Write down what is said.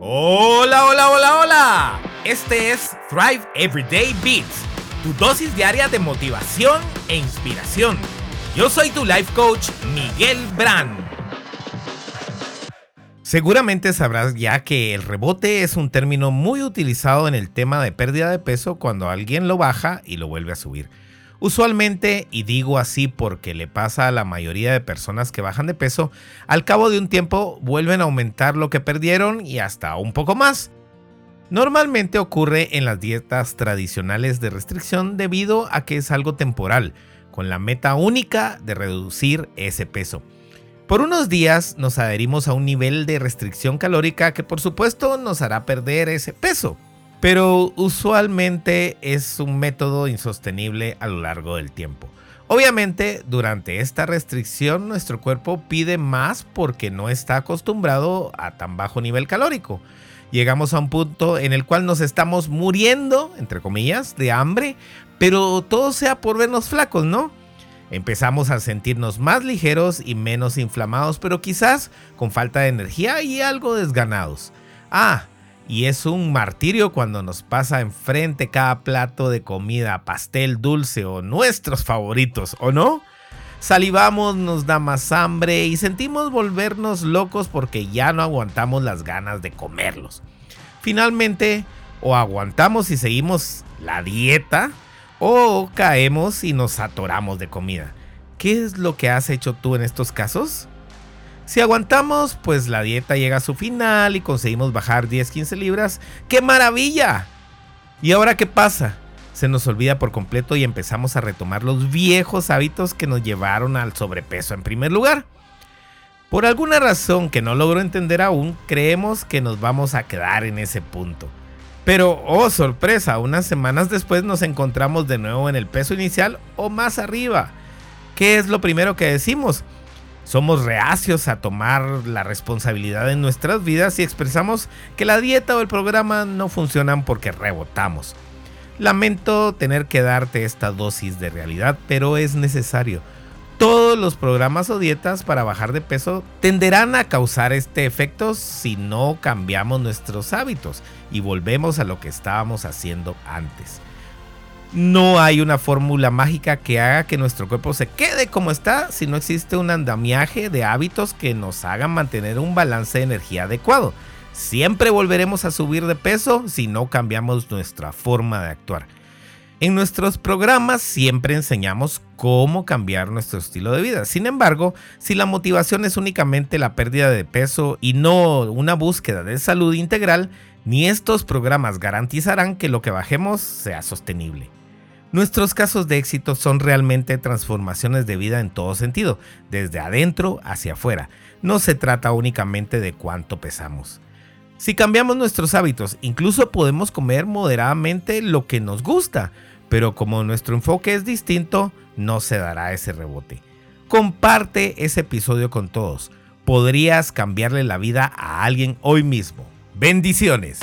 Hola, hola, hola, hola. Este es Thrive Everyday Beats, tu dosis diaria de motivación e inspiración. Yo soy tu life coach, Miguel Brand. Seguramente sabrás ya que el rebote es un término muy utilizado en el tema de pérdida de peso cuando alguien lo baja y lo vuelve a subir. Usualmente, y digo así porque le pasa a la mayoría de personas que bajan de peso, al cabo de un tiempo vuelven a aumentar lo que perdieron y hasta un poco más. Normalmente ocurre en las dietas tradicionales de restricción debido a que es algo temporal, con la meta única de reducir ese peso. Por unos días nos adherimos a un nivel de restricción calórica que por supuesto nos hará perder ese peso pero usualmente es un método insostenible a lo largo del tiempo. Obviamente, durante esta restricción nuestro cuerpo pide más porque no está acostumbrado a tan bajo nivel calórico. Llegamos a un punto en el cual nos estamos muriendo, entre comillas, de hambre, pero todo sea por vernos flacos, ¿no? Empezamos a sentirnos más ligeros y menos inflamados, pero quizás con falta de energía y algo desganados. Ah, y es un martirio cuando nos pasa enfrente cada plato de comida, pastel, dulce o nuestros favoritos, ¿o no? Salivamos, nos da más hambre y sentimos volvernos locos porque ya no aguantamos las ganas de comerlos. Finalmente, o aguantamos y seguimos la dieta, o caemos y nos atoramos de comida. ¿Qué es lo que has hecho tú en estos casos? Si aguantamos, pues la dieta llega a su final y conseguimos bajar 10-15 libras. ¡Qué maravilla! ¿Y ahora qué pasa? Se nos olvida por completo y empezamos a retomar los viejos hábitos que nos llevaron al sobrepeso en primer lugar. Por alguna razón que no logro entender aún, creemos que nos vamos a quedar en ese punto. Pero, oh sorpresa, unas semanas después nos encontramos de nuevo en el peso inicial o más arriba. ¿Qué es lo primero que decimos? Somos reacios a tomar la responsabilidad en nuestras vidas y expresamos que la dieta o el programa no funcionan porque rebotamos. Lamento tener que darte esta dosis de realidad, pero es necesario. Todos los programas o dietas para bajar de peso tenderán a causar este efecto si no cambiamos nuestros hábitos y volvemos a lo que estábamos haciendo antes. No hay una fórmula mágica que haga que nuestro cuerpo se quede como está si no existe un andamiaje de hábitos que nos hagan mantener un balance de energía adecuado. Siempre volveremos a subir de peso si no cambiamos nuestra forma de actuar. En nuestros programas siempre enseñamos cómo cambiar nuestro estilo de vida. Sin embargo, si la motivación es únicamente la pérdida de peso y no una búsqueda de salud integral, ni estos programas garantizarán que lo que bajemos sea sostenible. Nuestros casos de éxito son realmente transformaciones de vida en todo sentido, desde adentro hacia afuera. No se trata únicamente de cuánto pesamos. Si cambiamos nuestros hábitos, incluso podemos comer moderadamente lo que nos gusta, pero como nuestro enfoque es distinto, no se dará ese rebote. Comparte ese episodio con todos. Podrías cambiarle la vida a alguien hoy mismo. Bendiciones.